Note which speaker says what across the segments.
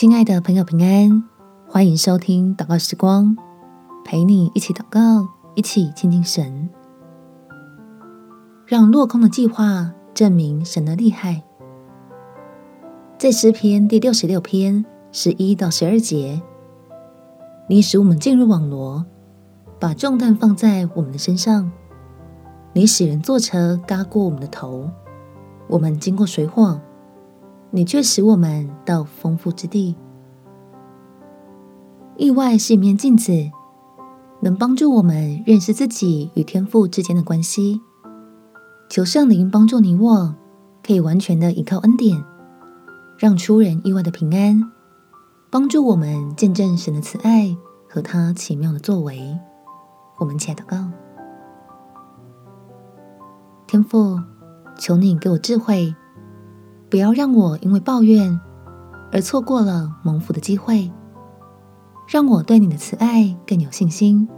Speaker 1: 亲爱的朋友，平安，欢迎收听祷告时光，陪你一起祷告，一起亲近神，让落空的计划证明神的厉害。在诗篇第六十六篇十一到十二节，你使我们进入网罗，把重担放在我们的身上。你使人坐车嘎过我们的头，我们经过水火。你却使我们到丰富之地。意外是一面镜子，能帮助我们认识自己与天父之间的关系。求圣灵帮助你我，可以完全的依靠恩典，让出人意外的平安，帮助我们见证神的慈爱和他奇妙的作为。我们起来祷告，天父，求你给我智慧。不要让我因为抱怨而错过了蒙福的机会，让我对你的慈爱更有信心，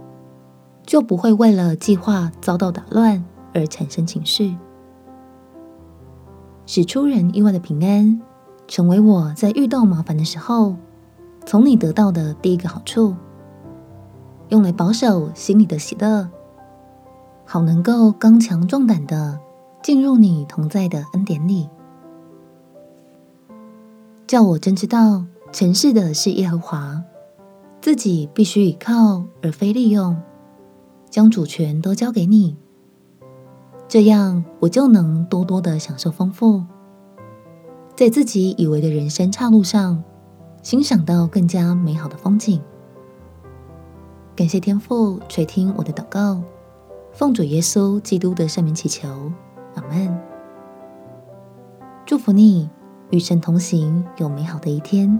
Speaker 1: 就不会为了计划遭到打乱而产生情绪，使出人意外的平安成为我在遇到麻烦的时候从你得到的第一个好处，用来保守心里的喜乐，好能够刚强壮胆的进入你同在的恩典里。叫我真知道，成事的是耶和华，自己必须倚靠而非利用，将主权都交给你，这样我就能多多的享受丰富，在自己以为的人生岔路上，欣赏到更加美好的风景。感谢天父垂听我的祷告，奉主耶稣基督的圣名祈求，阿门。祝福你。与神同行，有美好的一天。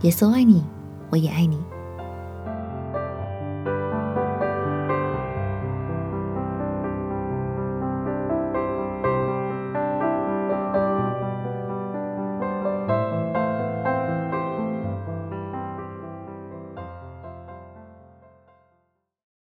Speaker 1: 耶稣爱你，我也爱你。